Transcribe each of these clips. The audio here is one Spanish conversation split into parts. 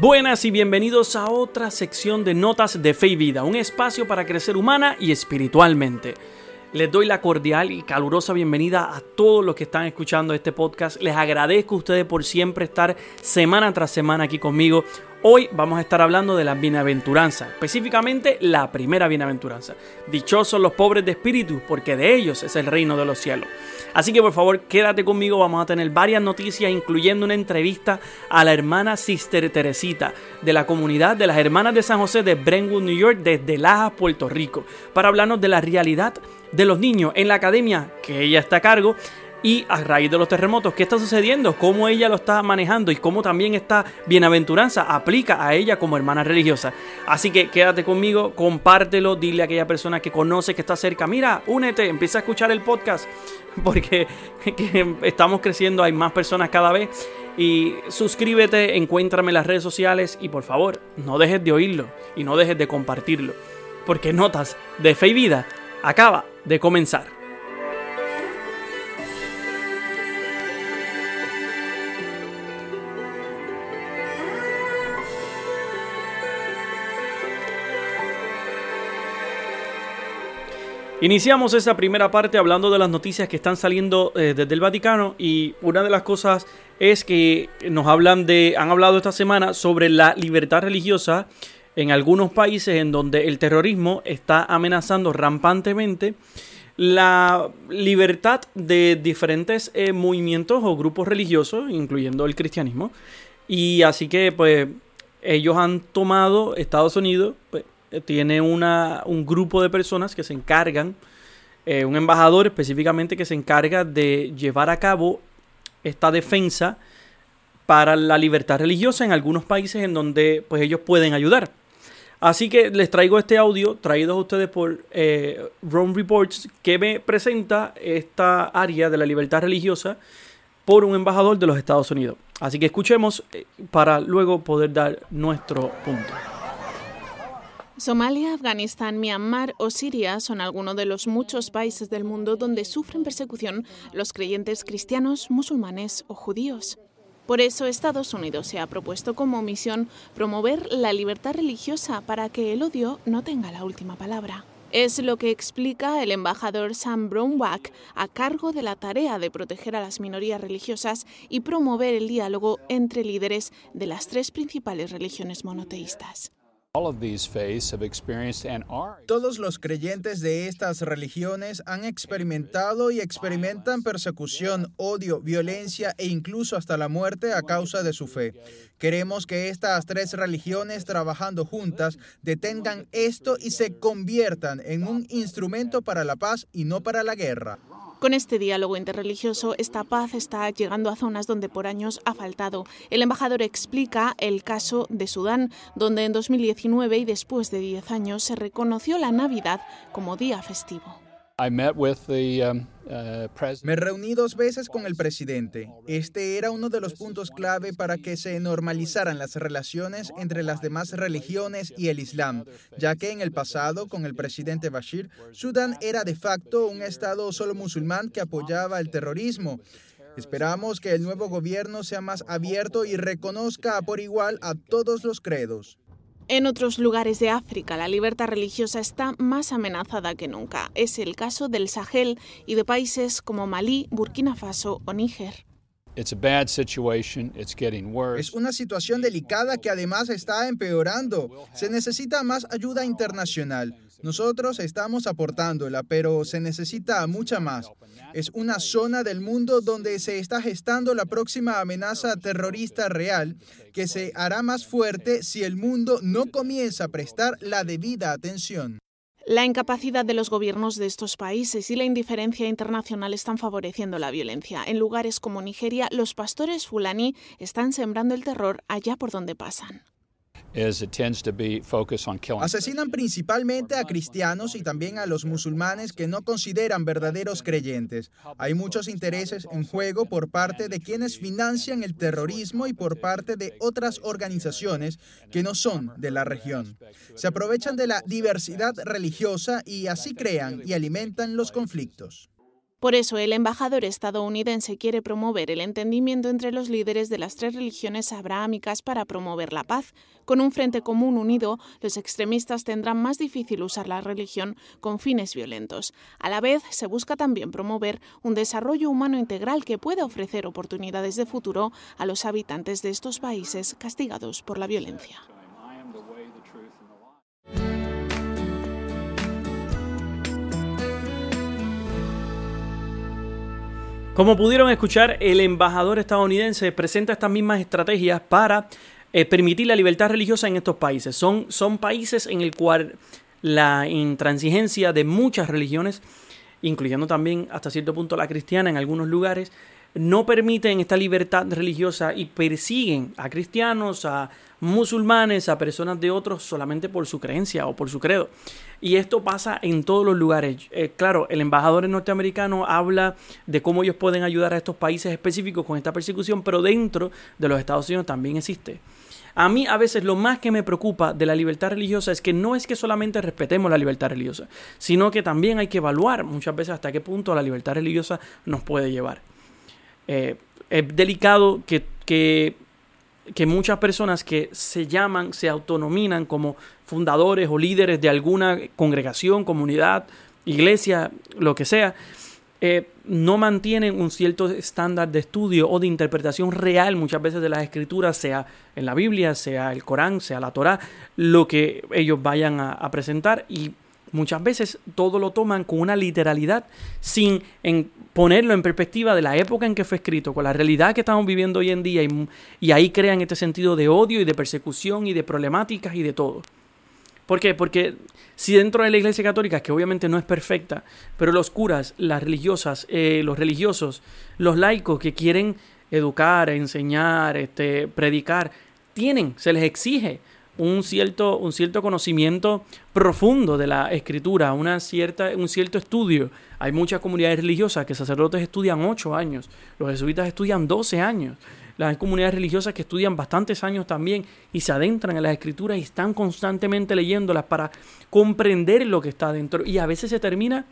Buenas y bienvenidos a otra sección de Notas de Fe y Vida, un espacio para crecer humana y espiritualmente. Les doy la cordial y calurosa bienvenida a todos los que están escuchando este podcast. Les agradezco a ustedes por siempre estar semana tras semana aquí conmigo. Hoy vamos a estar hablando de la bienaventuranza, específicamente la primera bienaventuranza. Dichosos los pobres de espíritu, porque de ellos es el reino de los cielos. Así que por favor quédate conmigo, vamos a tener varias noticias, incluyendo una entrevista a la hermana Sister Teresita de la comunidad de las hermanas de San José de Brentwood, New York, desde Lajas, Puerto Rico, para hablarnos de la realidad de los niños en la academia que ella está a cargo y a raíz de los terremotos, ¿qué está sucediendo? ¿Cómo ella lo está manejando? Y cómo también esta bienaventuranza aplica a ella como hermana religiosa. Así que quédate conmigo, compártelo, dile a aquella persona que conoce, que está cerca, mira, únete, empieza a escuchar el podcast, porque estamos creciendo, hay más personas cada vez. Y suscríbete, encuéntrame en las redes sociales y por favor, no dejes de oírlo y no dejes de compartirlo. Porque Notas de Fe y Vida acaba de comenzar. Iniciamos esa primera parte hablando de las noticias que están saliendo eh, desde el Vaticano y una de las cosas es que nos hablan de, han hablado esta semana sobre la libertad religiosa en algunos países en donde el terrorismo está amenazando rampantemente la libertad de diferentes eh, movimientos o grupos religiosos, incluyendo el cristianismo. Y así que pues ellos han tomado Estados Unidos, pues, tiene una, un grupo de personas que se encargan, eh, un embajador específicamente que se encarga de llevar a cabo esta defensa para la libertad religiosa en algunos países en donde pues ellos pueden ayudar. Así que les traigo este audio traído a ustedes por eh, Rome Reports que me presenta esta área de la libertad religiosa por un embajador de los Estados Unidos. Así que escuchemos para luego poder dar nuestro punto. Somalia, Afganistán, Myanmar o Siria son algunos de los muchos países del mundo donde sufren persecución los creyentes cristianos, musulmanes o judíos. Por eso Estados Unidos se ha propuesto como misión promover la libertad religiosa para que el odio no tenga la última palabra. Es lo que explica el embajador Sam Brownback a cargo de la tarea de proteger a las minorías religiosas y promover el diálogo entre líderes de las tres principales religiones monoteístas. Todos los creyentes de estas religiones han experimentado y experimentan persecución, odio, violencia e incluso hasta la muerte a causa de su fe. Queremos que estas tres religiones trabajando juntas detengan esto y se conviertan en un instrumento para la paz y no para la guerra. Con este diálogo interreligioso, esta paz está llegando a zonas donde por años ha faltado. El embajador explica el caso de Sudán, donde en 2019 y después de 10 años se reconoció la Navidad como día festivo. Um, uh, Me reuní dos veces con el presidente. Este era uno de los puntos clave para que se normalizaran las relaciones entre las demás religiones y el Islam, ya que en el pasado, con el presidente Bashir, Sudán era de facto un estado solo musulmán que apoyaba el terrorismo. Esperamos que el nuevo gobierno sea más abierto y reconozca por igual a todos los credos. En otros lugares de África, la libertad religiosa está más amenazada que nunca. Es el caso del Sahel y de países como Malí, Burkina Faso o Níger. Es una situación delicada que además está empeorando. Se necesita más ayuda internacional. Nosotros estamos aportándola, pero se necesita mucha más. Es una zona del mundo donde se está gestando la próxima amenaza terrorista real que se hará más fuerte si el mundo no comienza a prestar la debida atención. La incapacidad de los gobiernos de estos países y la indiferencia internacional están favoreciendo la violencia. En lugares como Nigeria, los pastores fulani están sembrando el terror allá por donde pasan. Asesinan principalmente a cristianos y también a los musulmanes que no consideran verdaderos creyentes. Hay muchos intereses en juego por parte de quienes financian el terrorismo y por parte de otras organizaciones que no son de la región. Se aprovechan de la diversidad religiosa y así crean y alimentan los conflictos. Por eso el embajador estadounidense quiere promover el entendimiento entre los líderes de las tres religiones abrahámicas para promover la paz. Con un frente común unido, los extremistas tendrán más difícil usar la religión con fines violentos. A la vez, se busca también promover un desarrollo humano integral que pueda ofrecer oportunidades de futuro a los habitantes de estos países castigados por la violencia. Como pudieron escuchar, el embajador estadounidense presenta estas mismas estrategias para eh, permitir la libertad religiosa en estos países. Son, son países en el cual la intransigencia de muchas religiones, incluyendo también hasta cierto punto la cristiana en algunos lugares, no permiten esta libertad religiosa y persiguen a cristianos, a musulmanes, a personas de otros solamente por su creencia o por su credo. Y esto pasa en todos los lugares. Eh, claro, el embajador norteamericano habla de cómo ellos pueden ayudar a estos países específicos con esta persecución, pero dentro de los Estados Unidos también existe. A mí a veces lo más que me preocupa de la libertad religiosa es que no es que solamente respetemos la libertad religiosa, sino que también hay que evaluar muchas veces hasta qué punto la libertad religiosa nos puede llevar. Eh, es delicado que, que, que, muchas personas que se llaman, se autonominan como fundadores o líderes de alguna congregación, comunidad, iglesia, lo que sea, eh, no mantienen un cierto estándar de estudio o de interpretación real muchas veces de las escrituras, sea en la Biblia, sea el Corán, sea la Torá, lo que ellos vayan a, a presentar. Y Muchas veces todo lo toman con una literalidad sin ponerlo en perspectiva de la época en que fue escrito, con la realidad que estamos viviendo hoy en día y, ahí crean este sentido de odio y de persecución y de problemáticas y de todo. ¿Por qué? Porque si dentro de la Iglesia Católica, que obviamente no es perfecta, pero los curas, las religiosas, eh, los religiosos, los laicos que quieren educar, enseñar, este, predicar, tienen, se les exige un cierto, un cierto conocimiento profundo de la escritura, una cierta, un cierto estudio. Hay muchas comunidades religiosas que sacerdotes estudian 8 años, los jesuitas estudian 12 años. Las comunidades religiosas que estudian bastantes años también y se adentran en las escrituras y están constantemente leyéndolas para comprender lo que está dentro. Y a veces se termina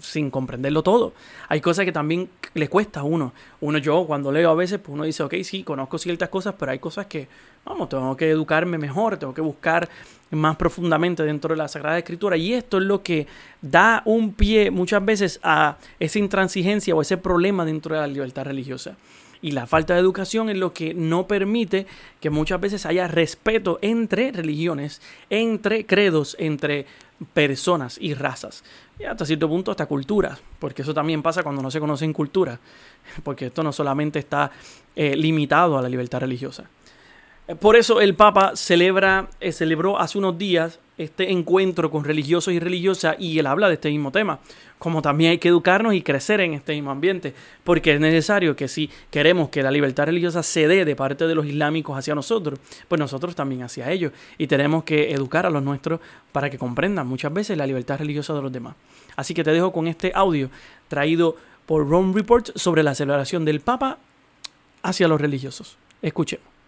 sin comprenderlo todo. Hay cosas que también le cuesta a uno. Uno, yo cuando leo a veces, pues uno dice, ok, sí, conozco ciertas cosas, pero hay cosas que, vamos, tengo que educarme mejor, tengo que buscar más profundamente dentro de la Sagrada Escritura. Y esto es lo que da un pie muchas veces a esa intransigencia o ese problema dentro de la libertad religiosa. Y la falta de educación es lo que no permite que muchas veces haya respeto entre religiones, entre credos, entre personas y razas. Y hasta cierto punto hasta culturas, porque eso también pasa cuando no se conocen culturas, porque esto no solamente está eh, limitado a la libertad religiosa. Eh, por eso el Papa celebra, eh, celebró hace unos días este encuentro con religiosos y religiosas y él habla de este mismo tema, como también hay que educarnos y crecer en este mismo ambiente, porque es necesario que si queremos que la libertad religiosa se dé de parte de los islámicos hacia nosotros, pues nosotros también hacia ellos y tenemos que educar a los nuestros para que comprendan muchas veces la libertad religiosa de los demás. Así que te dejo con este audio traído por Rome Report sobre la celebración del Papa hacia los religiosos. Escuchemos.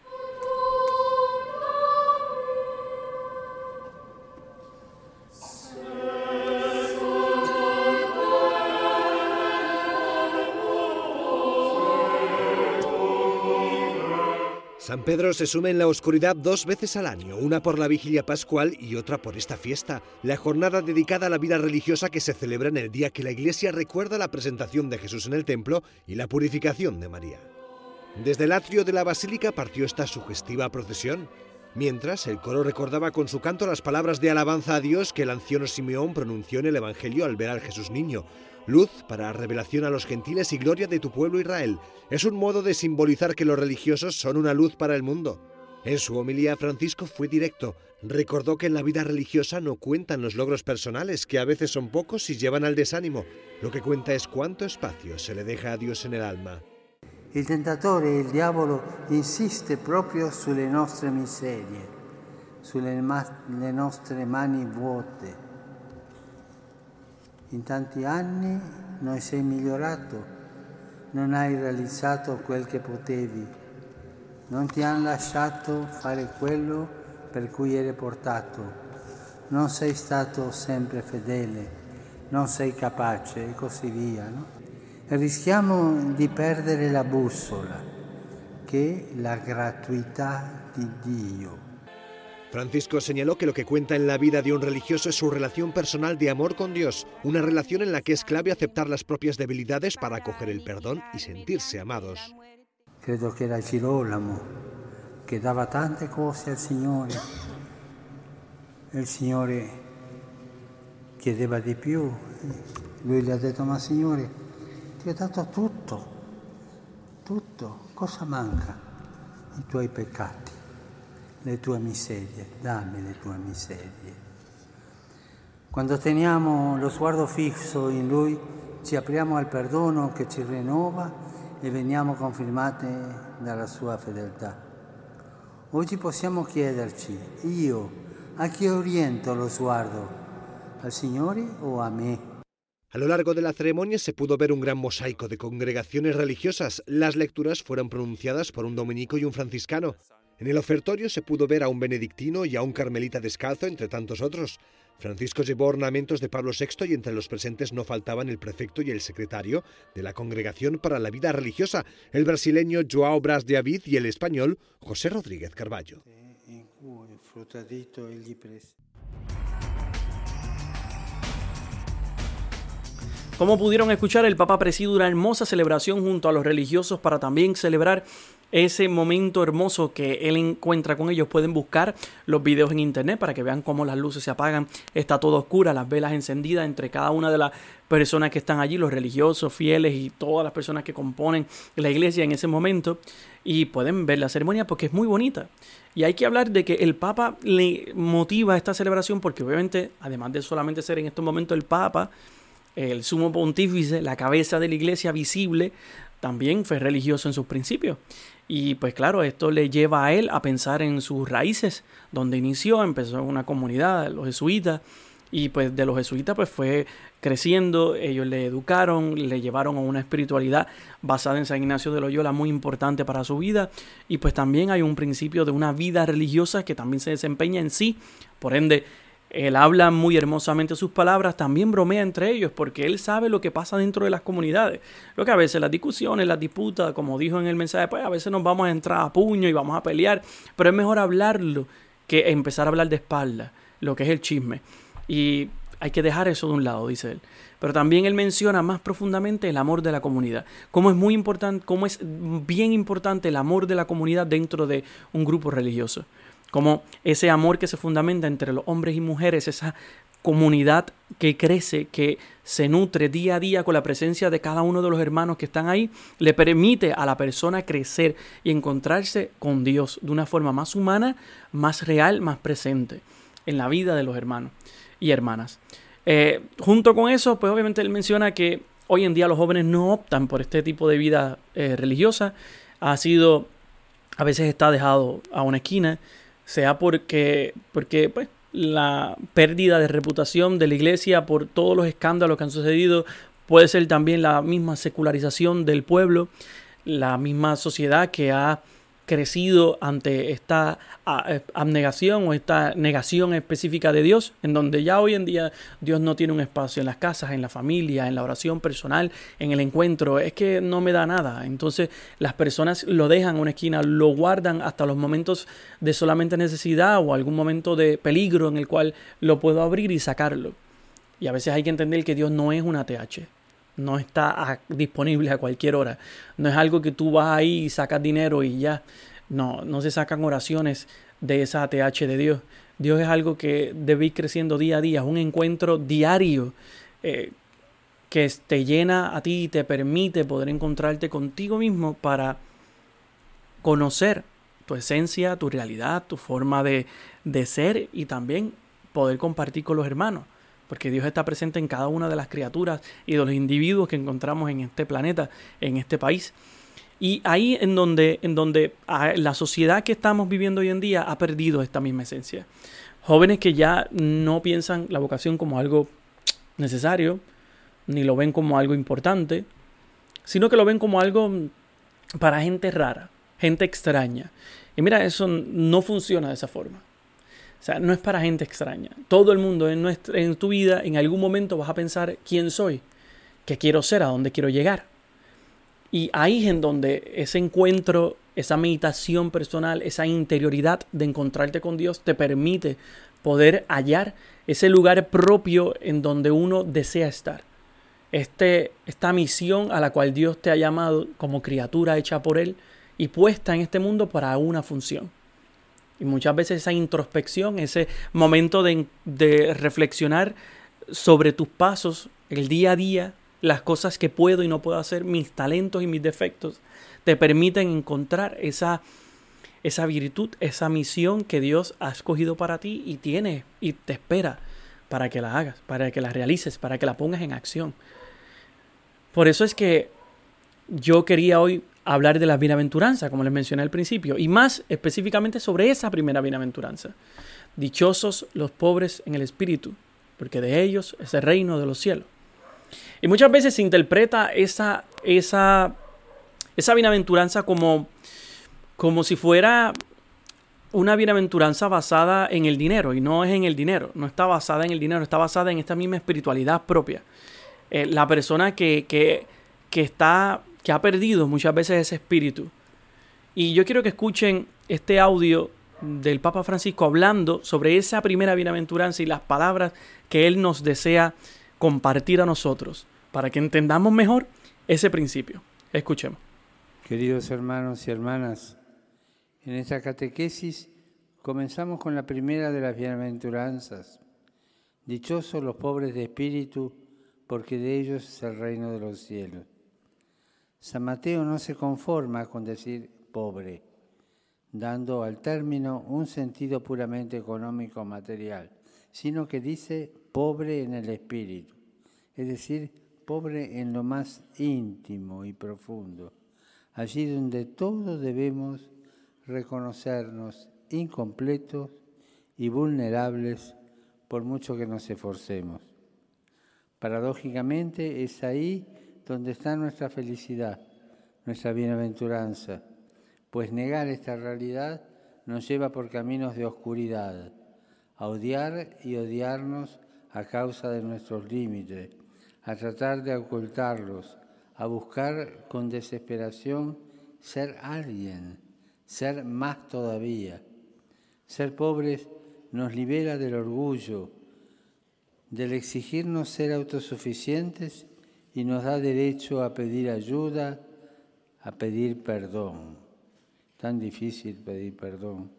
San Pedro se suma en la oscuridad dos veces al año, una por la vigilia pascual y otra por esta fiesta, la jornada dedicada a la vida religiosa que se celebra en el día que la Iglesia recuerda la presentación de Jesús en el templo y la purificación de María. Desde el atrio de la basílica partió esta sugestiva procesión, mientras el coro recordaba con su canto las palabras de alabanza a Dios que el anciano Simeón pronunció en el Evangelio al ver al Jesús niño, luz para revelación a los gentiles y gloria de tu pueblo Israel. Es un modo de simbolizar que los religiosos son una luz para el mundo. En su homilía Francisco fue directo. Recordó que en la vida religiosa no cuentan los logros personales, que a veces son pocos y llevan al desánimo. Lo que cuenta es cuánto espacio se le deja a Dios en el alma. El tentador, el diablo, insiste proprio sulle nostre miserie, sulle nostre mani vuote In tanti anni non sei migliorato, non hai realizzato quel che potevi, non ti hanno lasciato fare quello per cui eri portato, non sei stato sempre fedele non sei capace e così via. No? E rischiamo di perdere la bussola, che è la gratuità di Dio. Francisco señaló que lo que cuenta en la vida de un religioso es su relación personal de amor con Dios, una relación en la que es clave aceptar las propias debilidades para acoger el perdón y sentirse amados. Credo che era Girolamo che dava tante cose al Signore e il Signore chiedeva di più. Lui gli ha detto, ma Signore, ti ho dato tutto, tutto, cosa manca? I tuoi peccati le tue miserie, dammi le tue miserie. Quando teniamo lo sguardo fisso in Lui, ci apriamo al perdono che ci rinnova e veniamo confermati dalla sua fedeltà. Oggi possiamo chiederci, io, a chi oriento lo sguardo? ¿Al Signore o a me? A lo largo de la ceremonia se pudo ver un gran mosaico de congregaciones religiosas. Las lecturas fueron pronunciadas por un dominico y un franciscano. En el ofertorio se pudo ver a un benedictino y a un carmelita descalzo, entre tantos otros. Francisco llevó ornamentos de Pablo VI y entre los presentes no faltaban el prefecto y el secretario de la Congregación para la Vida Religiosa, el brasileño Joao Bras de Avid y el español José Rodríguez Carballo. Como pudieron escuchar, el Papa presidió una hermosa celebración junto a los religiosos para también celebrar ese momento hermoso que él encuentra con ellos. Pueden buscar los videos en internet para que vean cómo las luces se apagan, está todo oscura, las velas encendidas entre cada una de las personas que están allí, los religiosos, fieles y todas las personas que componen la iglesia en ese momento. Y pueden ver la ceremonia porque es muy bonita. Y hay que hablar de que el Papa le motiva esta celebración porque obviamente, además de solamente ser en estos momentos el Papa, el sumo pontífice, la cabeza de la iglesia visible, también fue religioso en sus principios. Y pues claro, esto le lleva a él a pensar en sus raíces, donde inició, empezó en una comunidad, los jesuitas, y pues de los jesuitas pues fue creciendo, ellos le educaron, le llevaron a una espiritualidad basada en San Ignacio de Loyola muy importante para su vida, y pues también hay un principio de una vida religiosa que también se desempeña en sí, por ende él habla muy hermosamente sus palabras, también bromea entre ellos, porque él sabe lo que pasa dentro de las comunidades. Lo que a veces las discusiones, las disputas, como dijo en el mensaje, pues a veces nos vamos a entrar a puño y vamos a pelear, pero es mejor hablarlo que empezar a hablar de espalda, lo que es el chisme. Y hay que dejar eso de un lado, dice él. Pero también él menciona más profundamente el amor de la comunidad. Cómo es muy importante, cómo es bien importante el amor de la comunidad dentro de un grupo religioso como ese amor que se fundamenta entre los hombres y mujeres, esa comunidad que crece, que se nutre día a día con la presencia de cada uno de los hermanos que están ahí, le permite a la persona crecer y encontrarse con Dios de una forma más humana, más real, más presente en la vida de los hermanos y hermanas. Eh, junto con eso, pues obviamente él menciona que hoy en día los jóvenes no optan por este tipo de vida eh, religiosa, ha sido, a veces está dejado a una esquina, sea porque, porque pues, la pérdida de reputación de la iglesia por todos los escándalos que han sucedido, puede ser también la misma secularización del pueblo, la misma sociedad que ha crecido ante esta eh, abnegación o esta negación específica de Dios, en donde ya hoy en día Dios no tiene un espacio en las casas, en la familia, en la oración personal, en el encuentro, es que no me da nada. Entonces las personas lo dejan en una esquina, lo guardan hasta los momentos de solamente necesidad o algún momento de peligro en el cual lo puedo abrir y sacarlo. Y a veces hay que entender que Dios no es una TH no está disponible a cualquier hora. No es algo que tú vas ahí y sacas dinero y ya. No, no se sacan oraciones de esa ATH de Dios. Dios es algo que debe ir creciendo día a día, es un encuentro diario eh, que te llena a ti y te permite poder encontrarte contigo mismo para conocer tu esencia, tu realidad, tu forma de, de ser y también poder compartir con los hermanos porque Dios está presente en cada una de las criaturas y de los individuos que encontramos en este planeta, en este país. Y ahí en donde, en donde ah, la sociedad que estamos viviendo hoy en día ha perdido esta misma esencia. Jóvenes que ya no piensan la vocación como algo necesario, ni lo ven como algo importante, sino que lo ven como algo para gente rara, gente extraña. Y mira, eso no funciona de esa forma. O sea, no es para gente extraña. Todo el mundo en, en tu vida, en algún momento vas a pensar quién soy, qué quiero ser, a dónde quiero llegar. Y ahí es en donde ese encuentro, esa meditación personal, esa interioridad de encontrarte con Dios te permite poder hallar ese lugar propio en donde uno desea estar. Este, esta misión a la cual Dios te ha llamado como criatura hecha por Él y puesta en este mundo para una función. Y muchas veces esa introspección, ese momento de, de reflexionar sobre tus pasos, el día a día, las cosas que puedo y no puedo hacer, mis talentos y mis defectos, te permiten encontrar esa esa virtud, esa misión que Dios ha escogido para ti y tiene y te espera para que la hagas, para que la realices, para que la pongas en acción. Por eso es que yo quería hoy hablar de la bienaventuranza, como les mencioné al principio, y más específicamente sobre esa primera bienaventuranza. Dichosos los pobres en el espíritu, porque de ellos es el reino de los cielos. Y muchas veces se interpreta esa, esa, esa bienaventuranza como como si fuera una bienaventuranza basada en el dinero, y no es en el dinero, no está basada en el dinero, está basada en esta misma espiritualidad propia. Eh, la persona que, que, que, está, que ha perdido muchas veces ese espíritu. Y yo quiero que escuchen este audio del Papa Francisco hablando sobre esa primera bienaventuranza y las palabras que él nos desea compartir a nosotros, para que entendamos mejor ese principio. Escuchemos. Queridos hermanos y hermanas, en esta catequesis comenzamos con la primera de las bienaventuranzas. Dichosos los pobres de espíritu, porque de ellos es el reino de los cielos. San Mateo no se conforma con decir pobre, dando al término un sentido puramente económico material, sino que dice pobre en el espíritu, es decir, pobre en lo más íntimo y profundo, allí donde todos debemos reconocernos incompletos y vulnerables por mucho que nos esforcemos. Paradójicamente es ahí donde está nuestra felicidad, nuestra bienaventuranza, pues negar esta realidad nos lleva por caminos de oscuridad, a odiar y odiarnos a causa de nuestros límites, a tratar de ocultarlos, a buscar con desesperación ser alguien ser más todavía. Ser pobres nos libera del orgullo, del exigirnos ser autosuficientes y nos da derecho a pedir ayuda, a pedir perdón. Tan difícil pedir perdón.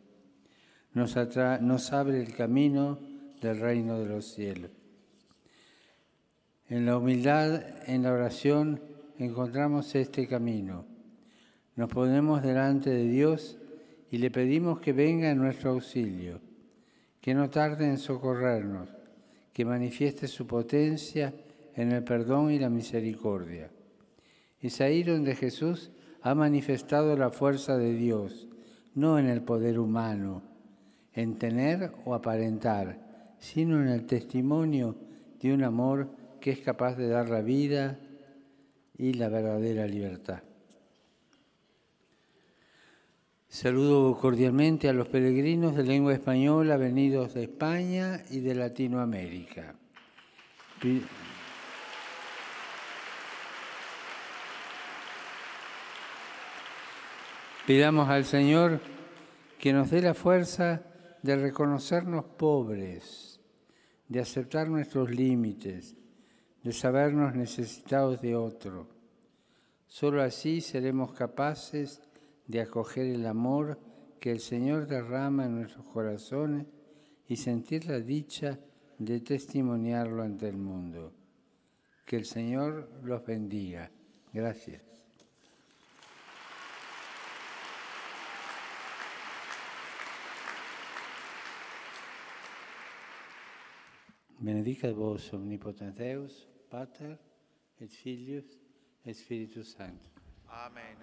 Nos, nos abre el camino del reino de los cielos. En la humildad, en la oración, encontramos este camino nos ponemos delante de Dios y le pedimos que venga en nuestro auxilio, que no tarde en socorrernos, que manifieste su potencia en el perdón y la misericordia. Es ahí donde Jesús ha manifestado la fuerza de Dios, no en el poder humano, en tener o aparentar, sino en el testimonio de un amor que es capaz de dar la vida y la verdadera libertad. Saludo cordialmente a los peregrinos de lengua española venidos de España y de Latinoamérica. Pidamos al Señor que nos dé la fuerza de reconocernos pobres, de aceptar nuestros límites, de sabernos necesitados de otro. Solo así seremos capaces de acoger el amor que el Señor derrama en nuestros corazones y sentir la dicha de testimoniarlo ante el mundo. Que el Señor los bendiga. Gracias. Benedicat vos omnipotens Deus, Pater, et Filius, et Spiritus Sanctus. Amén.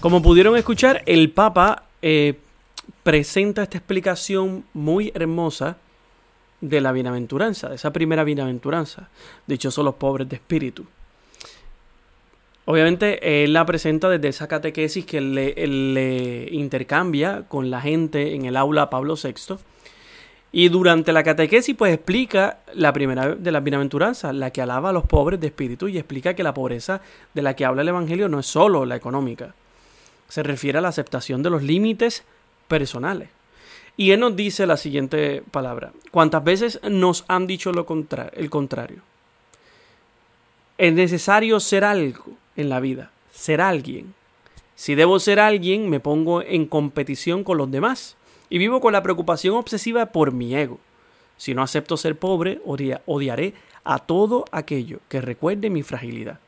Como pudieron escuchar, el Papa eh, presenta esta explicación muy hermosa de la bienaventuranza, de esa primera bienaventuranza. Dichosos los pobres de espíritu. Obviamente él la presenta desde esa catequesis que le, le, intercambia con la gente en el aula Pablo VI. Y durante la catequesis pues explica la primera de las bienaventuranzas, la que alaba a los pobres de espíritu y explica que la pobreza de la que habla el Evangelio no es solo la económica. Se refiere a la aceptación de los límites personales. Y él nos dice la siguiente palabra. ¿Cuántas veces nos han dicho lo el contrario? Es necesario ser algo en la vida, ser alguien. Si debo ser alguien, me pongo en competición con los demás y vivo con la preocupación obsesiva por mi ego. Si no acepto ser pobre, odiaré a todo aquello que recuerde mi fragilidad.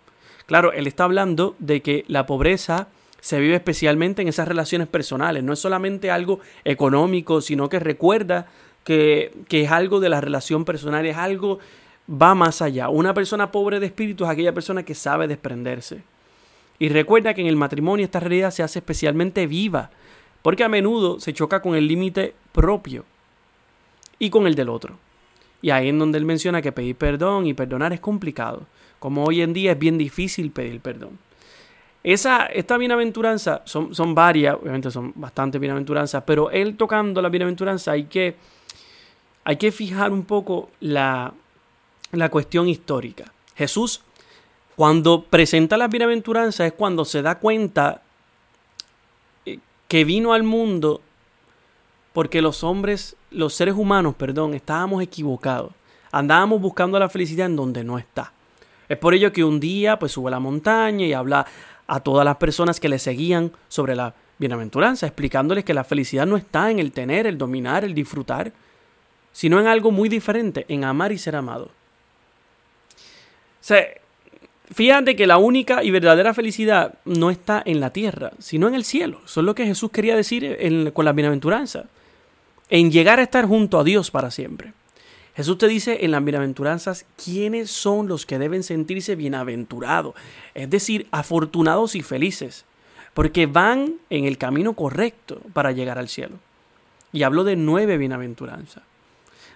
Claro, él está hablando de que la pobreza se vive especialmente en esas relaciones personales. No es solamente algo económico, sino que recuerda que, que, es algo de la relación personal, es algo, va más allá. Una persona pobre de espíritu es aquella persona que sabe desprenderse. Y recuerda que en el matrimonio esta realidad se hace especialmente viva, porque a menudo se choca con el límite propio y con el del otro. Y ahí es donde él menciona que pedir perdón y perdonar es complicado, como hoy en día es bien difícil pedir perdón. Esa, esta bienaventuranza, son, son varias, obviamente son bastante bienaventuranzas, pero él tocando la bienaventuranza hay que, hay que fijar un poco la, la cuestión histórica. Jesús, cuando presenta la bienaventuranza es cuando se da cuenta eh, que vino al mundo porque los hombres, los seres humanos, perdón, estábamos equivocados. Andábamos buscando la felicidad en donde no está. Es por ello que un día pues sube a la montaña y habla a todas las personas que le seguían sobre la bienaventuranza, explicándoles que la felicidad no está en el tener, el dominar, el disfrutar, sino en algo muy diferente, en amar y ser amado. O sea, fíjate que la única y verdadera felicidad no está en la tierra, sino en el cielo. Eso es lo que Jesús quería decir con la bienaventuranza. En llegar a estar junto a Dios para siempre. Jesús te dice en las bienaventuranzas quiénes son los que deben sentirse bienaventurados, es decir, afortunados y felices, porque van en el camino correcto para llegar al cielo. Y hablo de nueve bienaventuranzas,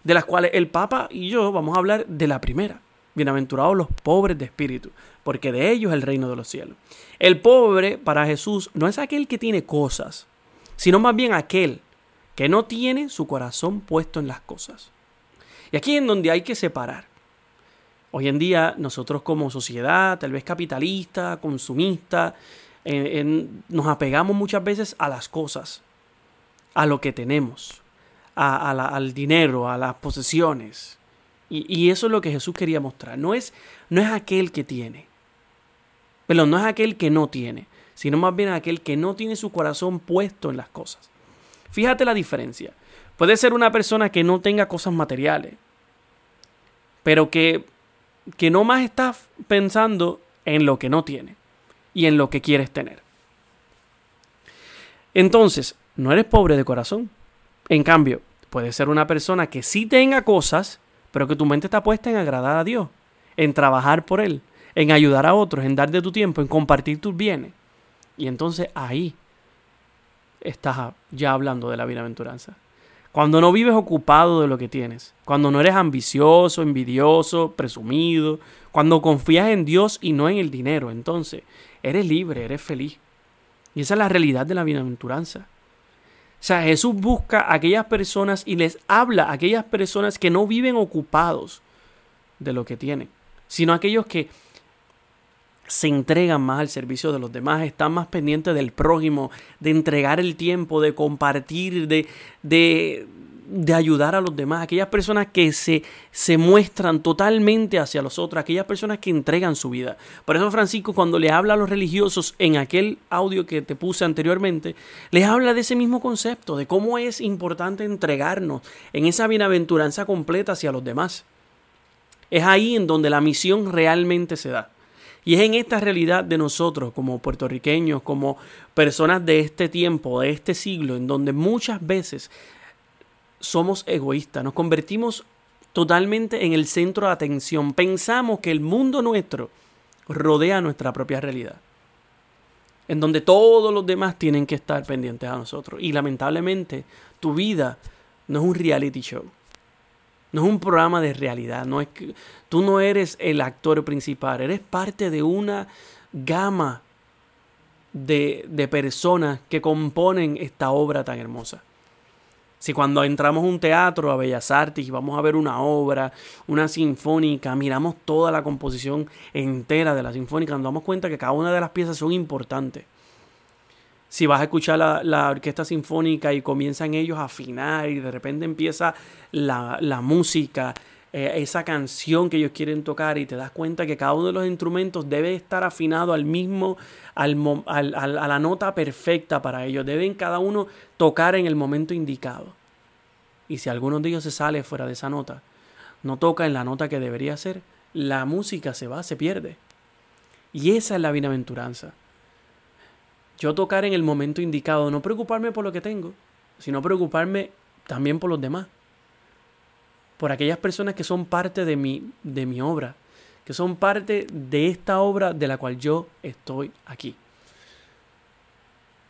de las cuales el Papa y yo vamos a hablar de la primera. Bienaventurados los pobres de espíritu, porque de ellos es el reino de los cielos. El pobre para Jesús no es aquel que tiene cosas, sino más bien aquel que no tiene su corazón puesto en las cosas. Y aquí es en donde hay que separar. Hoy en día nosotros como sociedad, tal vez capitalista, consumista, nos apegamos muchas veces a las cosas, a lo que tenemos, al dinero, a las posesiones. Y, eso es lo que Jesús quería mostrar. No es, no es aquel que tiene, pero no es aquel que no tiene, sino más bien aquel que no tiene su corazón puesto en las cosas. Fíjate la diferencia. Puede ser una persona que no tenga cosas materiales, pero que, que no más está pensando en lo que no tiene y en lo que quieres tener. Entonces, no eres pobre de corazón. En cambio, puedes ser una persona que sí tenga cosas, pero que tu mente está puesta en agradar a Dios, en trabajar por Él, en ayudar a otros, en dar de tu tiempo, en compartir tus bienes. Y entonces ahí estás ya hablando de la bienaventuranza. Cuando no vives ocupado de lo que tienes, cuando no eres ambicioso, envidioso, presumido, cuando confías en Dios y no en el dinero, entonces eres libre, eres feliz. Y esa es la realidad de la bienaventuranza. O sea, Jesús busca a aquellas personas y les habla a aquellas personas que no viven ocupados de lo que tienen, sino aquellos que se entregan más al servicio de los demás, están más pendientes del prójimo, de entregar el tiempo, de compartir, de, de, de ayudar a los demás, aquellas personas que se, se muestran totalmente hacia los otros, aquellas personas que entregan su vida. Por eso Francisco cuando le habla a los religiosos en aquel audio que te puse anteriormente, les habla de ese mismo concepto, de cómo es importante entregarnos en esa bienaventuranza completa hacia los demás. Es ahí en donde la misión realmente se da. Y es en esta realidad de nosotros como puertorriqueños, como personas de este tiempo, de este siglo, en donde muchas veces somos egoístas, nos convertimos totalmente en el centro de atención, pensamos que el mundo nuestro rodea nuestra propia realidad. en donde todos los demás tienen que estar pendientes a nosotros. Y lamentablemente, tu vida no es un reality show. No es un programa de realidad. No es que, tú no eres el actor principal. Eres parte de una gama de, de personas que componen esta obra tan hermosa. Si cuando entramos a un teatro, a Bellas Artes, y vamos a ver una obra, una sinfónica, miramos toda la composición entera de la sinfónica, nos damos cuenta que cada una de las piezas son importantes. Si vas a escuchar la, orquesta sinfónica y comienzan ellos a afinar y de repente empieza la, música, eh, esa canción que ellos quieren tocar y te das cuenta que cada uno de los instrumentos debe estar afinado al mismo, al, a la nota perfecta para ellos. Deben cada uno tocar en el momento indicado. Y si alguno de ellos se sale fuera de esa nota, no toca en la nota que debería ser, la música se va, se pierde. Y esa es la bienaventuranza. Yo tocar en el momento indicado, no preocuparme por lo que tengo, sino preocuparme también por los demás. Por aquellas personas que son parte de mi, de mi obra, que son parte de esta obra de la cual yo estoy aquí.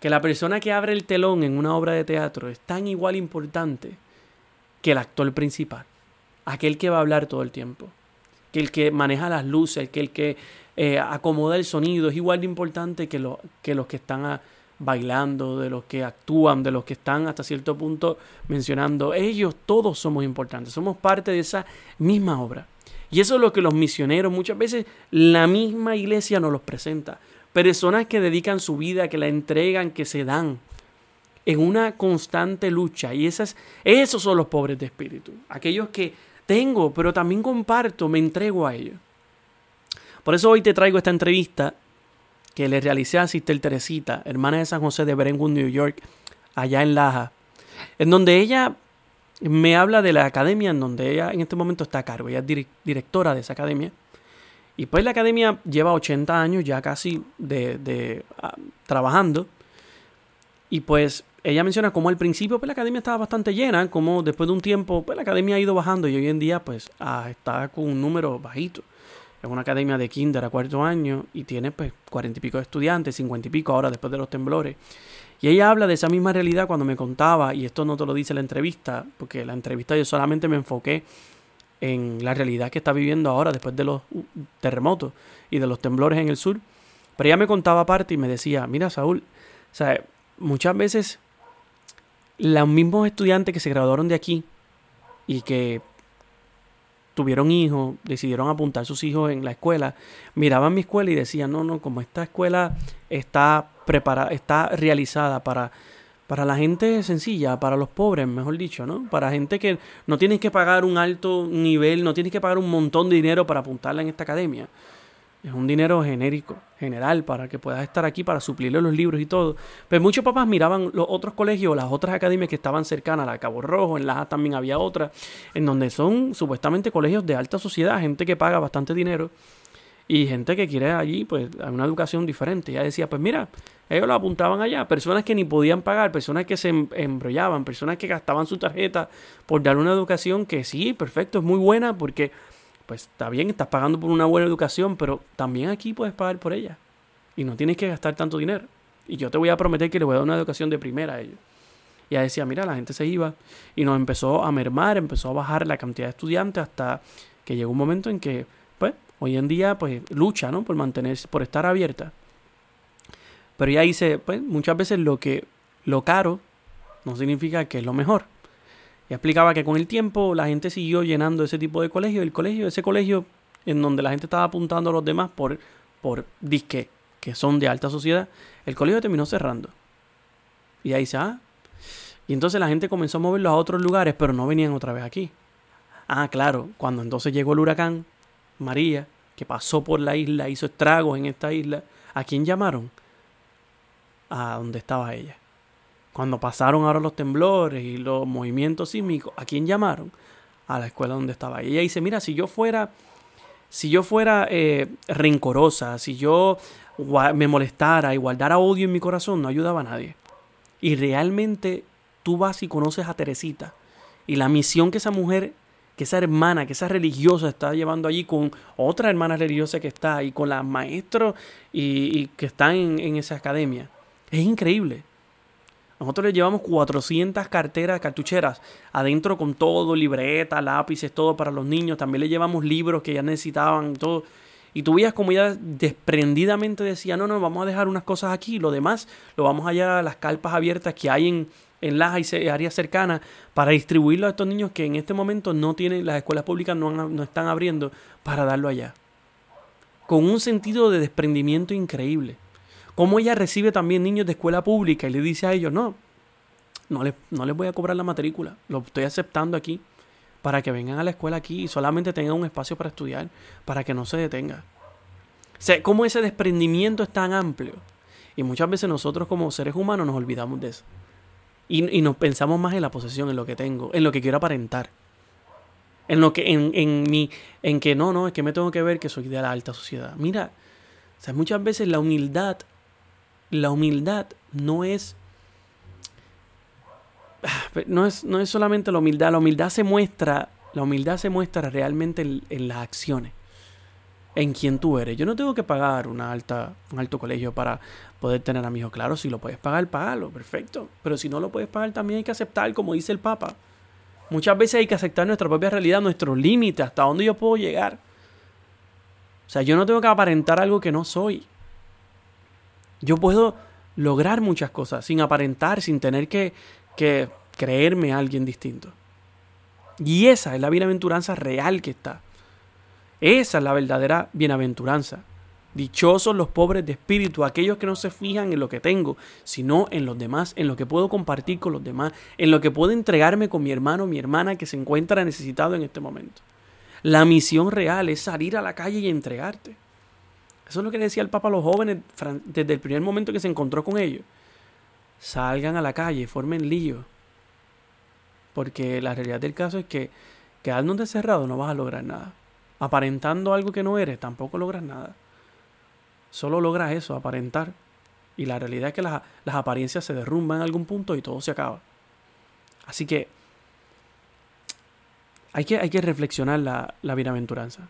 Que la persona que abre el telón en una obra de teatro es tan igual importante que el actor principal, aquel que va a hablar todo el tiempo, que el que maneja las luces, que el que eh, acomoda el sonido, es igual de importante que, lo, que los que están bailando, de los que actúan, de los que están hasta cierto punto mencionando. Ellos todos somos importantes, somos parte de esa misma obra. Y eso es lo que los misioneros muchas veces la misma iglesia nos los presenta. Personas que dedican su vida, que la entregan, que se dan en una constante lucha. Y esas, esos son los pobres de espíritu. Aquellos que tengo, pero también comparto, me entrego a ellos. Por eso hoy te traigo esta entrevista que le realicé a Sister Teresita, hermana de San José de Brentwood, New York, allá en Laja, en donde ella me habla de la academia en donde ella en este momento está a cargo. Ella es directora de esa academia. Y pues la academia lleva 80 años ya casi de, ah, trabajando. Y pues ella menciona cómo al principio pues, la academia estaba bastante llena, como después de un tiempo pues, la academia ha ido bajando y hoy en día pues ah, está con un número bajito. Es una academia de kinder a cuarto año y tiene pues cuarenta y pico de estudiantes, cincuenta y pico ahora después de los temblores. Y ella habla de esa misma realidad cuando me contaba, y esto no te lo dice la entrevista, porque la entrevista yo solamente me enfoqué en la realidad que está viviendo ahora después de los uh, terremotos y de los temblores en el sur. Pero ella me contaba aparte y me decía, mira Saúl, o muchas veces los mismos estudiantes que se graduaron de aquí y que tuvieron hijos, decidieron apuntar sus hijos en la escuela, miraban mi escuela y decían, no, no, como esta escuela está preparada, está realizada para, para la gente sencilla, para los pobres, mejor dicho, ¿no? Para gente que no tienes que pagar un alto nivel, no tienes que pagar un montón de dinero para apuntarla en esta academia. Es un dinero genérico, general, para que puedas estar aquí, para suplirle los libros y todo. Pero muchos papás miraban los otros colegios, las otras academias que estaban cercanas, la Cabo Rojo, en Laja también había otra, en donde son supuestamente colegios de alta sociedad, gente que paga bastante dinero y gente que quiere allí, pues, una educación diferente. Ya decía, pues mira, ellos lo apuntaban allá, personas que ni podían pagar, personas que se em-, embrollaban, personas que gastaban su tarjeta por dar una educación que sí, perfecto, es muy buena porque pues está bien, estás pagando por una buena educación, pero también aquí puedes pagar por ella. Y no tienes que gastar tanto dinero. Y yo te voy a prometer que le voy a dar una educación de primera a ellos. Y ella decía, mira, la gente se iba y nos empezó a mermar, empezó a bajar la cantidad de estudiantes hasta que llegó un momento en que, pues, hoy en día, pues, lucha, ¿no? Por mantenerse, por estar abierta. Pero ella dice, pues, muchas veces lo que, lo caro no significa que es lo mejor. Y explicaba que con el tiempo la gente siguió llenando ese tipo de colegio. El colegio, ese colegio en donde la gente estaba apuntando a los demás por, por que son de alta sociedad, el colegio terminó cerrando. Y ahí se ah. Y entonces la gente comenzó a moverlos a otros lugares, pero no venían otra vez aquí. Ah, claro, cuando entonces llegó el huracán María, que pasó por la isla, hizo estragos en esta isla, ¿a quién llamaron? A donde estaba ella. Cuando pasaron ahora los temblores y los movimientos sísmicos, ¿a quién llamaron? A la escuela donde estaba. Y ella dice, mira, si yo fuera, si yo fuera eh, rencorosa, si yo me molestara y guardara odio en mi corazón, no ayudaba a nadie. Y realmente tú vas y conoces a Teresita. Y la misión que esa mujer que esa hermana, que esa religiosa está llevando allí con otra hermana religiosa que está y con las maestros y, que están en, esa academia. Es increíble. Nosotros le llevamos 400 carteras, cartucheras, adentro con todo, libretas, lápices, todo para los niños. También le llevamos libros que ya necesitaban, todo. Y tú veías como ella desprendidamente decía, no, no, vamos a dejar unas cosas aquí, lo demás lo vamos a llevar a las carpas abiertas que hay en, en las áreas cercanas para distribuirlo a estos niños que en este momento no tienen, las escuelas públicas no, no están abriendo para darlo allá. Con un sentido de desprendimiento increíble. Como ella recibe también niños de escuela pública y le dice a ellos, no, no les, no les voy a cobrar la matrícula, lo estoy aceptando aquí para que vengan a la escuela aquí y solamente tengan un espacio para estudiar, para que no se detenga. O sea, cómo ese desprendimiento es tan amplio. Y muchas veces nosotros como seres humanos nos olvidamos de eso. Y, nos pensamos más en la posesión, en lo que tengo, en lo que quiero aparentar. En lo que, en, en mi, en que no, no, es que me tengo que ver que soy de la alta sociedad. Mira, o sea, muchas veces la humildad, la humildad no es, no es, no es solamente la humildad, la humildad se muestra, la humildad se muestra realmente en, las acciones en quién tú eres. Yo no tengo que pagar una alta, un alto colegio para poder tener a mi hijo. Claro, si lo puedes pagar, págalo, perfecto. Pero si no lo puedes pagar, también hay que aceptar, como dice el Papa. Muchas veces hay que aceptar nuestra propia realidad, nuestros límites, hasta dónde yo puedo llegar. O sea, yo no tengo que aparentar algo que no soy. Yo puedo lograr muchas cosas sin aparentar, sin tener que, que creerme a alguien distinto. Y esa es la bienaventuranza real que está. Esa es la verdadera bienaventuranza. Dichosos los pobres de espíritu, aquellos que no se fijan en lo que tengo, sino en los demás, en lo que puedo compartir con los demás, en lo que puedo entregarme con mi hermano o mi hermana que se encuentra necesitado en este momento. La misión real es salir a la calle y entregarte. Eso es lo que decía el Papa a los jóvenes desde el primer momento que se encontró con ellos. Salgan a la calle, formen lío. Porque la realidad del caso es que quedándote cerrado no vas a lograr nada aparentando algo que no eres, tampoco logras nada. Solo logras eso, aparentar. Y la realidad es que las, apariencias se derrumban en algún punto y todo se acaba. Así que hay que, hay que reflexionar la, la bienaventuranza.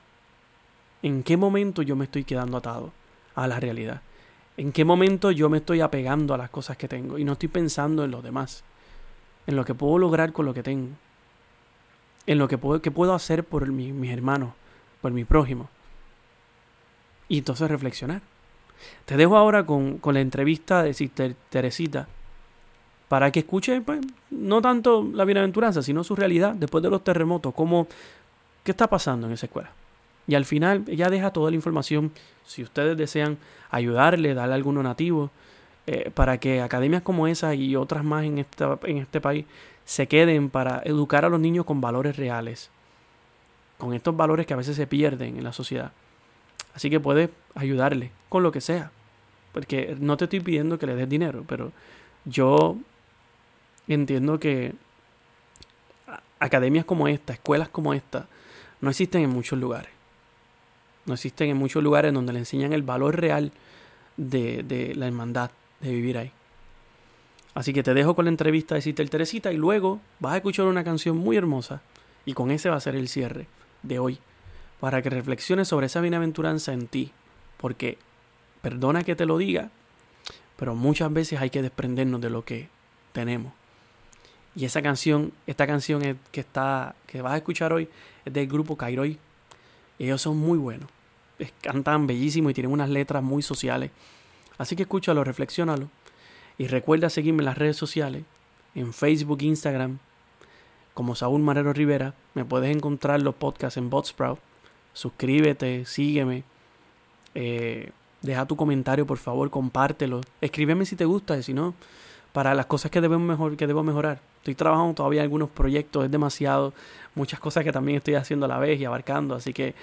¿En qué momento yo me estoy quedando atado a la realidad? ¿En qué momento yo me estoy apegando a las cosas que tengo y no estoy pensando en los demás? En lo que puedo lograr con lo que tengo. En lo que puedo, puedo hacer por mis hermanos, por mi prójimo. Y entonces reflexionar. Te dejo ahora con, la entrevista de Sister Teresita para que escuche, pues, no tanto la bienaventuranza, sino su realidad después de los terremotos, cómo, qué está pasando en esa escuela. Y al final ella deja toda la información, si ustedes desean ayudarle, darle algún donativo, eh, para que academias como esa y otras más en, esta, en este país se queden para educar a los niños con valores reales, con estos valores que a veces se pierden en la sociedad. Así que puedes ayudarle con lo que sea. Porque no te estoy pidiendo que le des dinero, pero yo entiendo que academias como esta, escuelas como esta, no existen en muchos lugares. No existen en muchos lugares donde le enseñan el valor real de, de la hermandad, de vivir ahí. Así que te dejo con la entrevista de Citel Teresita y luego vas a escuchar una canción muy hermosa y con ese va a ser el cierre de hoy para que reflexiones sobre esa bienaventuranza en ti. Porque, perdona que te lo diga, pero muchas veces hay que desprendernos de lo que tenemos. Y esa canción, esta canción que, está, que vas a escuchar hoy es del grupo Kairoy. Ellos son muy buenos. Cantan bellísimo y tienen unas letras muy sociales. Así que escúchalo, reflexiónalo. Y recuerda seguirme en las redes sociales, en Facebook, Instagram, como Saúl Marero Rivera. Me puedes encontrar los podcasts en Botsprout. Suscríbete, sígueme. Eh, deja tu comentario, por favor, compártelo. Escríbeme si te gusta, y si no, para las cosas que, mejor, que debo mejorar. Estoy trabajando todavía en algunos proyectos, es demasiado, muchas cosas que también estoy haciendo a la vez y abarcando, así que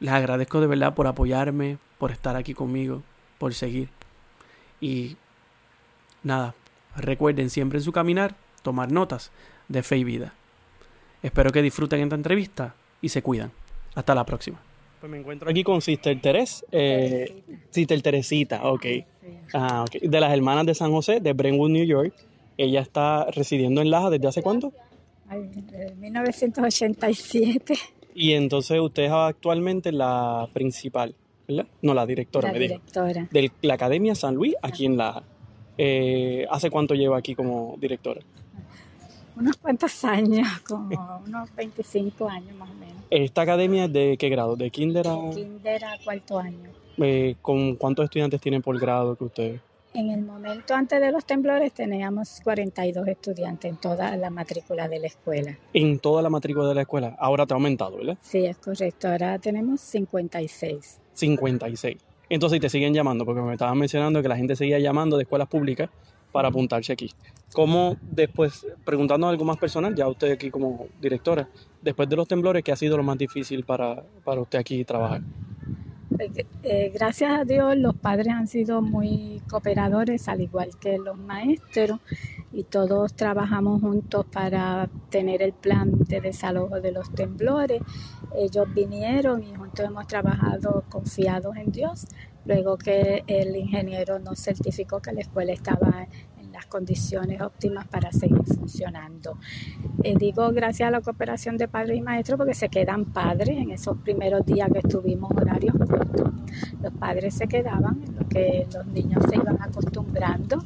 les agradezco de verdad por apoyarme, por estar aquí conmigo, por seguir. Y nada, recuerden siempre en su caminar tomar notas de fe y vida. Espero que disfruten esta entrevista y se cuidan. Hasta la próxima. Pues me encuentro aquí con Sister Teres, eh, Sister Teresita, ah, ok. De las hermanas de San José, de Brentwood, New York. Ella está residiendo en Laja desde hace cuánto? En 1987. Y entonces usted es actualmente la principal, ¿verdad? No, la directora, la me directora. De la Academia San Luis, aquí en la... Eh, ¿Hace cuánto lleva aquí como directora? Unos cuantos años, como unos 25 años más o menos. ¿Esta academia es de qué grado? ¿De kinder a...? De kinder a cuarto año. Eh, ¿Con cuántos estudiantes tienen por grado que ustedes? En el momento antes de los temblores teníamos 42 estudiantes en toda la matrícula de la escuela. En toda la matrícula de la escuela. Ahora te ha aumentado, ¿verdad? Sí, es correcto. Ahora tenemos 56. 56. Entonces te siguen llamando, porque me estaban mencionando que la gente seguía llamando de escuelas públicas para apuntarse aquí. ¿Cómo después, preguntando a algo más personal, ya usted aquí como directora, después de los temblores, qué ha sido lo más difícil para, para usted aquí trabajar? Eh, gracias a Dios los padres han sido muy cooperadores, al igual que los maestros, y todos trabajamos juntos para tener el plan de desalojo de los temblores. Ellos vinieron y juntos hemos trabajado confiados en Dios, luego que el ingeniero nos certificó que la escuela estaba las condiciones óptimas para seguir funcionando. Eh, digo gracias a la cooperación de padres y maestros porque se quedan padres en esos primeros días que estuvimos horarios cortos. Los padres se quedaban en lo que los niños se iban acostumbrando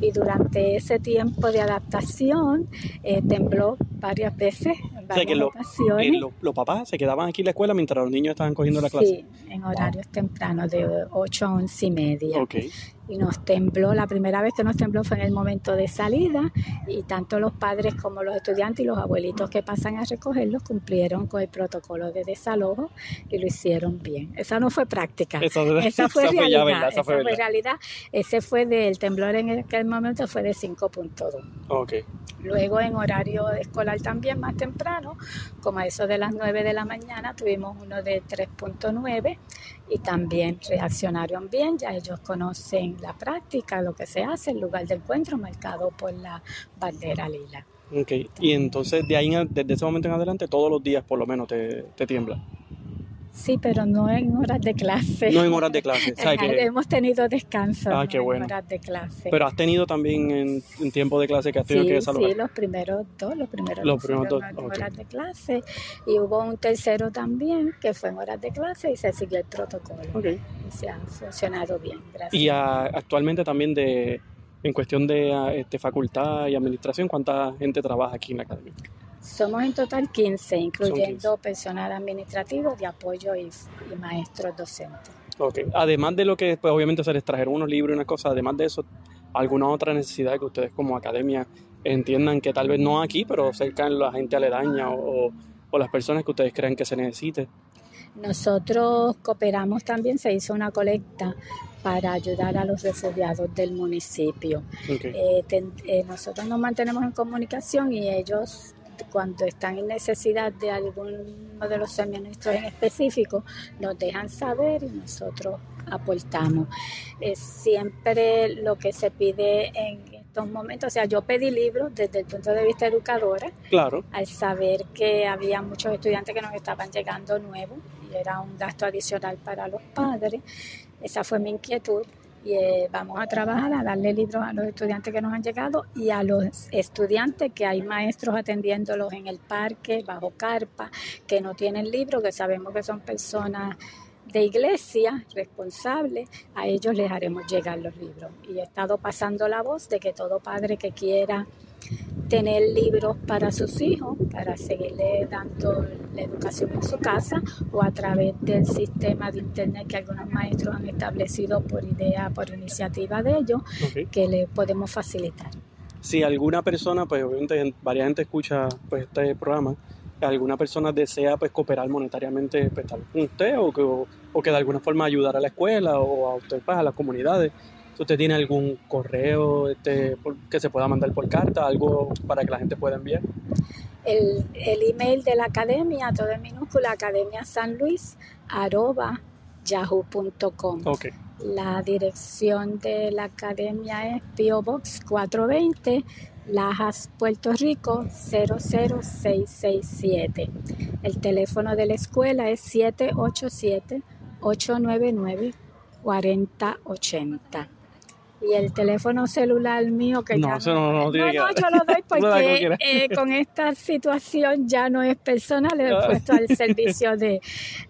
y durante ese tiempo de adaptación eh, tembló varias veces. En varias que eh, los papás se quedaban aquí en la escuela mientras los niños estaban cogiendo la clase. Sí, en horarios tempranos de 8 a 11 y media. Okay y nos tembló, la primera vez que nos tembló fue en el momento de salida y tanto los padres como los estudiantes y los abuelitos que pasan a recogerlos cumplieron con el protocolo de desalojo y lo hicieron bien. Esa no fue práctica, esa, fue, realidad, esa fue, realidad. Ese fue del temblor en aquel momento fue de 5.2. Okay. Luego en horario escolar también más temprano, como a eso de las 9 de la mañana, tuvimos uno de 3.9 y también reaccionaron bien, ya ellos conocen la práctica, lo que se hace, el lugar de encuentro marcado por la bandera lila. Ok, y entonces de ahí, desde ese momento en adelante, todos los días por lo menos te, te tiembla. Sí, pero no en horas de clase. No en horas de clase. Hemos tenido descanso ah, en horas de clase. Pero has tenido también en, tiempo de clase que has tenido que desalojar. Sí, los primeros dos, los primeros los primeros dos, en horas de clase. Y hubo un tercero también que fue en horas de clase y se siguió el protocolo. Okay. Y se ha funcionado bien, gracias. Y actualmente también de en cuestión de este, facultad y administración, ¿cuánta gente trabaja aquí en la academia? Somos en total 15, incluyendo personal administrativo de apoyo y, maestros docentes. Ok, además de lo que pues, obviamente ser extraer unos libros y una cosa, además de eso, ¿alguna otra necesidad que ustedes como academia entiendan que tal vez no aquí, pero cerca en la gente aledaña o, o las personas que ustedes crean que se necesite? Nosotros cooperamos también, se hizo una colecta para ayudar a los refugiados del municipio. Eh, eh, nosotros nos mantenemos en comunicación y ellos cuando están en necesidad de alguno de los suministros en específico, nos dejan saber y nosotros aportamos. Es siempre lo que se pide en estos momentos, o sea, yo pedí libros desde el punto de vista educadora, claro. al saber que había muchos estudiantes que nos estaban llegando nuevos y era un gasto adicional para los padres. Esa fue mi inquietud y eh, vamos a trabajar a darle libros a los estudiantes que nos han llegado y a los estudiantes que hay maestros atendiéndolos en el parque, bajo carpa, que no tienen libros, que sabemos que son personas de iglesia responsables, a ellos les haremos llegar los libros. Y he estado pasando la voz de que todo padre que quiera tener libros para sus hijos, para seguirle dando la educación en su casa o a través del sistema de internet que algunos maestros han establecido por idea, por iniciativa de ellos, que le podemos facilitar. Si alguna persona, pues obviamente varias gente escucha pues este programa, alguna persona desea pues cooperar monetariamente pues, con usted o que, o que de alguna forma ayudar a la escuela o a usted pues, a las comunidades, ¿Usted tiene algún correo este, que se pueda mandar por carta, algo para que la gente pueda enviar? El, el email de la academia, todo en minúscula, academia san luis, arroba yahoo.com. Okay. La dirección de la academia es P.O. Box 420, Lajas, Puerto Rico 00667. El teléfono de la escuela es 787 899 4080. Y el teléfono celular mío que no, ya eso no, no, no, no, que no, yo lo doy porque eh, con esta situación ya no es personal, le he puesto al servicio de,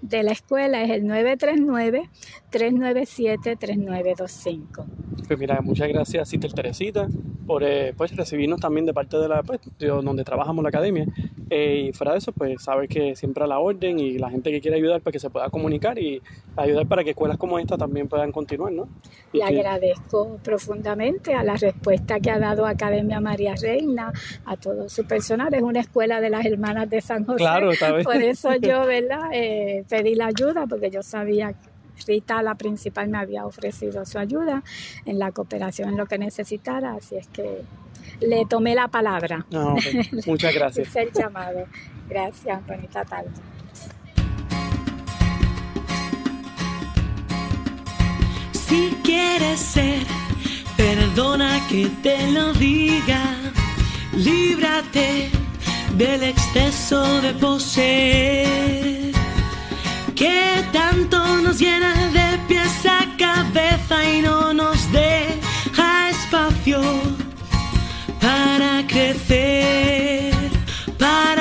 de la escuela, es el 939 397-3925. Pues mira, muchas gracias, Sister Teresita, por eh, pues, recibirnos también de parte de la pues, donde trabajamos la academia. Eh, y fuera de eso, pues sabes que siempre a la orden y la gente que quiere ayudar, pues que se pueda comunicar y ayudar para que escuelas como esta también puedan continuar, ¿no? Le agradezco profundamente a la respuesta que ha dado Academia María Reina, a todo su personal. Es una escuela de las hermanas de San José. Claro, Por eso yo, ¿verdad? Eh, pedí la ayuda porque yo sabía que Rita, la principal, me había ofrecido su ayuda en la cooperación en lo que necesitara, así es que le tomé la palabra. Ah, Muchas gracias. el llamado. Gracias, bonita tarde. Si quieres ser, perdona que te lo diga, líbrate del exceso de poseer. Que tanto nos llena de pies a cabeza y no nos deja espacio para crecer, para